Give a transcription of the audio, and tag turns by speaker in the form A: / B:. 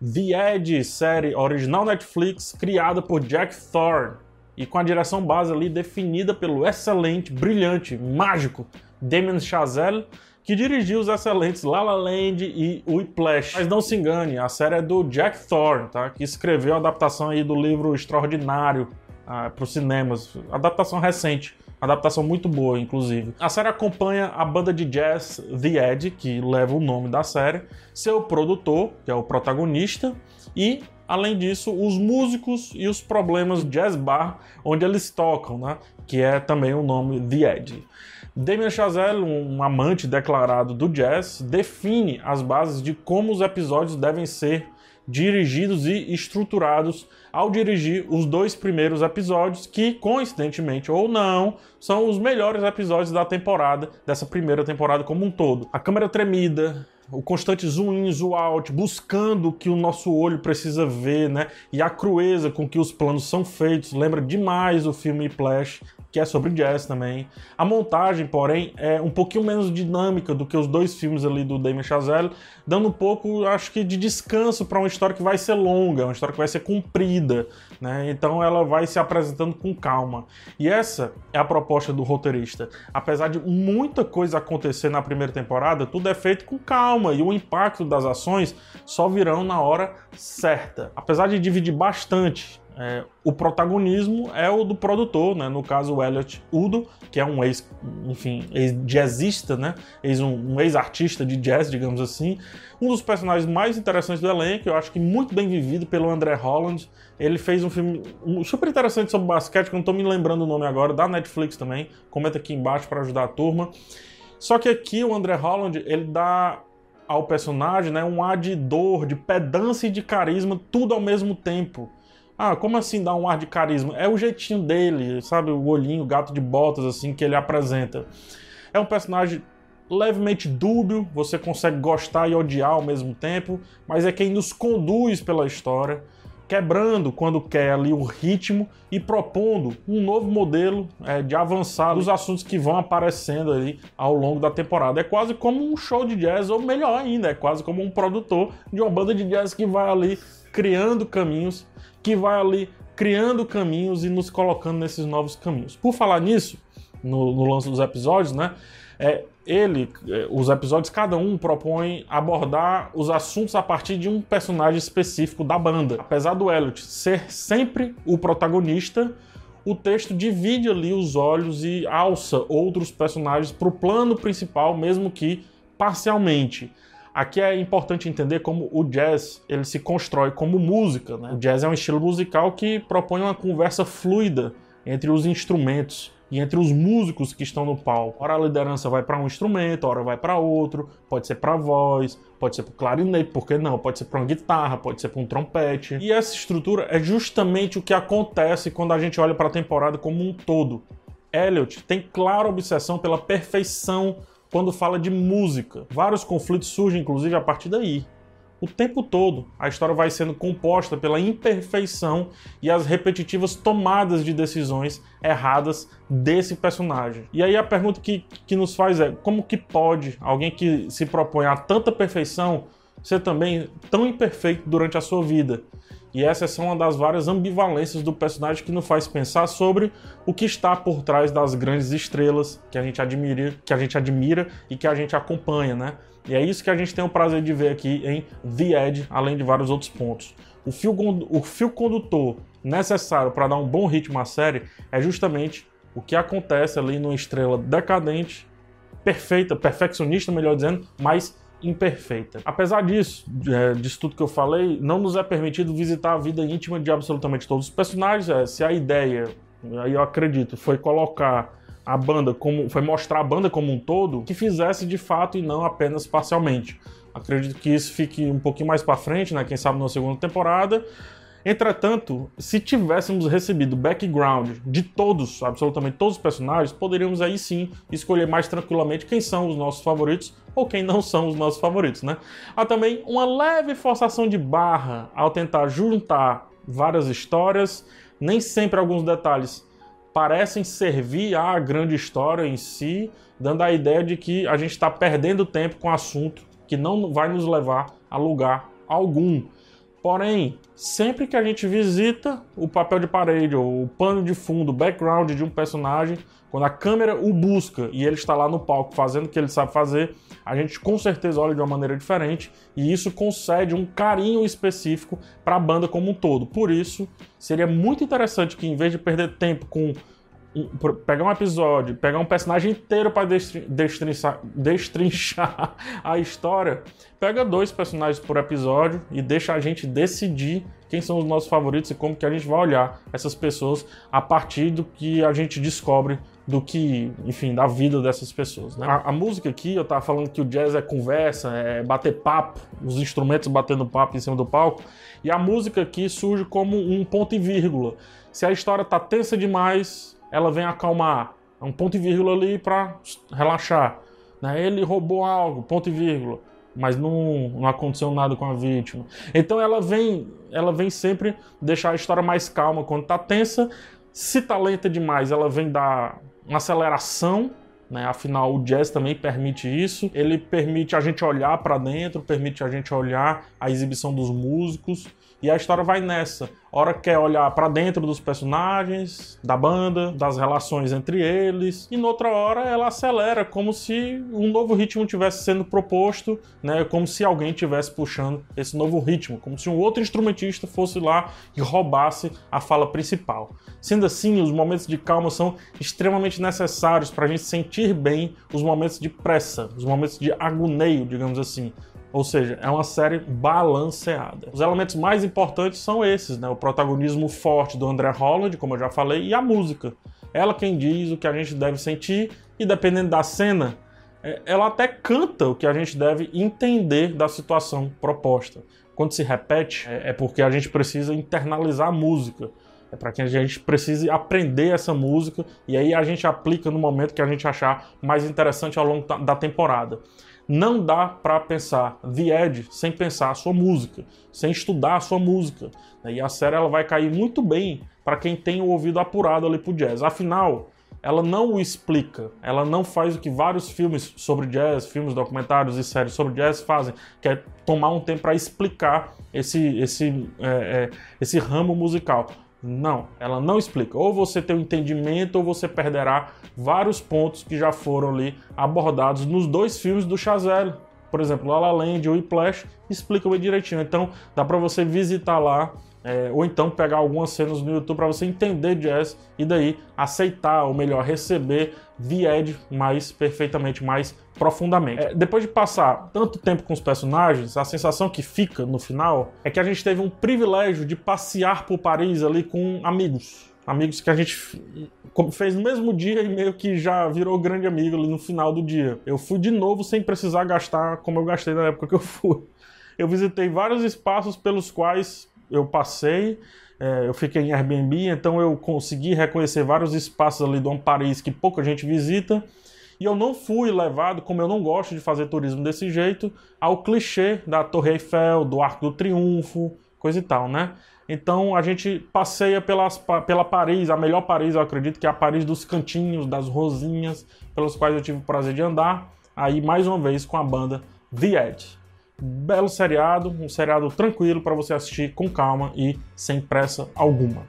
A: The Edge, série original Netflix, criada por Jack Thorne e com a direção base ali definida pelo excelente, brilhante, mágico Damien Chazelle, que dirigiu os excelentes La La Land e Whiplash. Mas não se engane, a série é do Jack Thorne, tá? que escreveu a adaptação aí do livro Extraordinário ah, para os cinemas, adaptação recente, adaptação muito boa, inclusive. A série acompanha a banda de jazz The Edge, que leva o nome da série, seu produtor, que é o protagonista, e além disso, os músicos e os problemas jazz bar onde eles tocam, né? Que é também o nome The Edge. Damien Chazelle, um amante declarado do jazz, define as bases de como os episódios devem ser dirigidos e estruturados ao dirigir os dois primeiros episódios, que, coincidentemente ou não, são os melhores episódios da temporada, dessa primeira temporada como um todo. A câmera tremida, o constante zoom in, zoom out, buscando o que o nosso olho precisa ver, né? E a crueza com que os planos são feitos, lembra demais o filme Flash, que é sobre jazz também. A montagem, porém, é um pouquinho menos dinâmica do que os dois filmes ali do Damien Chazelle, dando um pouco, acho que, de descanso para uma história que vai ser longa, uma história que vai ser comprida, né? Então ela vai se apresentando com calma. E essa é a proposta do roteirista. Apesar de muita coisa acontecer na primeira temporada, tudo é feito com calma e o impacto das ações só virão na hora certa. Apesar de dividir bastante é, o protagonismo é o do produtor, né? no caso o Elliot Udo, que é um ex, enfim, ex-jazzista, né? ex, um, um ex-artista de jazz, digamos assim. Um dos personagens mais interessantes do elenco, eu acho que muito bem vivido pelo André Holland. Ele fez um filme super interessante sobre basquete, que eu não estou me lembrando o nome agora, da Netflix também. Comenta aqui embaixo para ajudar a turma. Só que aqui o André Holland, ele dá ao personagem né, um ar de dor, de pedância e de carisma, tudo ao mesmo tempo. Ah, como assim dar um ar de carisma? É o jeitinho dele, sabe? O olhinho, o gato de botas, assim, que ele apresenta. É um personagem levemente dúbio, você consegue gostar e odiar ao mesmo tempo, mas é quem nos conduz pela história, quebrando quando quer ali o ritmo e propondo um novo modelo é, de avançar dos assuntos que vão aparecendo ali ao longo da temporada. É quase como um show de jazz, ou melhor ainda, é quase como um produtor de uma banda de jazz que vai ali criando caminhos que vai ali criando caminhos e nos colocando nesses novos caminhos. Por falar nisso, no, no lance dos episódios, né? É, ele, é, os episódios, cada um propõe abordar os assuntos a partir de um personagem específico da banda. Apesar do Elliot ser sempre o protagonista, o texto divide ali os olhos e alça outros personagens para o plano principal, mesmo que parcialmente. Aqui é importante entender como o jazz ele se constrói como música. Né? O jazz é um estilo musical que propõe uma conversa fluida entre os instrumentos e entre os músicos que estão no palco. Ora a liderança vai para um instrumento, ora vai para outro, pode ser para voz, pode ser para clarinete, por que não? Pode ser para uma guitarra, pode ser para um trompete. E essa estrutura é justamente o que acontece quando a gente olha para a temporada como um todo. Elliot tem clara obsessão pela perfeição quando fala de música. Vários conflitos surgem, inclusive, a partir daí. O tempo todo, a história vai sendo composta pela imperfeição e as repetitivas tomadas de decisões erradas desse personagem. E aí a pergunta que, que nos faz é: como que pode alguém que se propõe a tanta perfeição ser também tão imperfeito durante a sua vida? E essa é uma das várias ambivalências do personagem que nos faz pensar sobre o que está por trás das grandes estrelas que a gente admira, que a gente admira e que a gente acompanha, né? E é isso que a gente tem o prazer de ver aqui em The Edge, além de vários outros pontos. O fio, o fio condutor necessário para dar um bom ritmo à série é justamente o que acontece ali numa estrela decadente, perfeita, perfeccionista, melhor dizendo, mas imperfeita. Apesar disso, é, disso tudo que eu falei, não nos é permitido visitar a vida íntima de absolutamente todos os personagens. É, se a ideia, aí eu acredito, foi colocar a banda como. foi mostrar a banda como um todo, que fizesse de fato e não apenas parcialmente. Acredito que isso fique um pouquinho mais para frente, né? Quem sabe na segunda temporada. Entretanto, se tivéssemos recebido background de todos, absolutamente todos os personagens, poderíamos aí sim escolher mais tranquilamente quem são os nossos favoritos ou quem não são os nossos favoritos, né? Há também uma leve forçação de barra ao tentar juntar várias histórias, nem sempre alguns detalhes parecem servir à grande história em si, dando a ideia de que a gente está perdendo tempo com um assunto que não vai nos levar a lugar algum. Porém, sempre que a gente visita o papel de parede ou o pano de fundo, o background de um personagem, quando a câmera o busca e ele está lá no palco fazendo o que ele sabe fazer, a gente com certeza olha de uma maneira diferente e isso concede um carinho específico para a banda como um todo. Por isso, seria muito interessante que em vez de perder tempo com pegar um episódio, pegar um personagem inteiro para destrinchar, destrinchar a história, pega dois personagens por episódio e deixa a gente decidir quem são os nossos favoritos e como que a gente vai olhar essas pessoas a partir do que a gente descobre do que, enfim, da vida dessas pessoas. Né? A, a, música aqui, eu tava falando que o jazz é conversa, é bater papo, os instrumentos batendo papo em cima do palco, e a música aqui surge como um ponto e vírgula. Se a história tá tensa demais, ela vem acalmar. É um ponto e vírgula ali para relaxar. Né? Ele roubou algo, ponto e vírgula. Mas não, não aconteceu nada com a vítima. Então ela vem, ela vem sempre deixar a história mais calma quando está tensa. Se tá lenta demais, ela vem dar uma aceleração né? Afinal, o jazz também permite isso. Ele permite a gente olhar para dentro, permite a gente olhar a exibição dos músicos. E a história vai nessa. Hora quer olhar para dentro dos personagens, da banda, das relações entre eles, e noutra hora ela acelera como se um novo ritmo tivesse sendo proposto, né? Como se alguém tivesse puxando esse novo ritmo, como se um outro instrumentista fosse lá e roubasse a fala principal. Sendo assim, os momentos de calma são extremamente necessários para a gente sentir bem os momentos de pressa, os momentos de agoneio, digamos assim. Ou seja, é uma série balanceada. Os elementos mais importantes são esses, né? O protagonismo forte do André Holland, como eu já falei, e a música. Ela quem diz o que a gente deve sentir e dependendo da cena, é, ela até canta o que a gente deve entender da situação proposta. Quando se repete, é, é porque a gente precisa internalizar a música. É para que a gente precise aprender essa música e aí a gente aplica no momento que a gente achar mais interessante ao longo da temporada. Não dá para pensar The Edge sem pensar a sua música, sem estudar a sua música. E a série ela vai cair muito bem para quem tem o ouvido apurado ali pro jazz. Afinal, ela não o explica, ela não faz o que vários filmes sobre jazz, filmes, documentários e séries sobre jazz fazem, que é tomar um tempo para explicar esse, esse, é, é, esse ramo musical. Não, ela não explica. Ou você tem um entendimento ou você perderá vários pontos que já foram ali abordados nos dois filmes do Chazelle. Por exemplo, La La Land e Whiplash explicam bem direitinho. Então, dá para você visitar lá é, ou então pegar algumas cenas no YouTube para você entender jazz e daí aceitar, ou melhor, receber Edge mais perfeitamente, mais profundamente. É, depois de passar tanto tempo com os personagens, a sensação que fica no final é que a gente teve um privilégio de passear por Paris ali com amigos. Amigos que a gente fez no mesmo dia e meio que já virou grande amigo ali no final do dia. Eu fui de novo sem precisar gastar como eu gastei na época que eu fui. Eu visitei vários espaços pelos quais eu passei, é, eu fiquei em Airbnb, então eu consegui reconhecer vários espaços ali do Paris que pouca gente visita. E eu não fui levado, como eu não gosto de fazer turismo desse jeito, ao clichê da Torre Eiffel, do Arco do Triunfo, coisa e tal, né? Então a gente passeia pelas, pela Paris, a melhor Paris, eu acredito, que é a Paris dos cantinhos, das rosinhas, pelas quais eu tive o prazer de andar. Aí, mais uma vez, com a banda The Edge. Belo seriado, um seriado tranquilo para você assistir com calma e sem pressa alguma.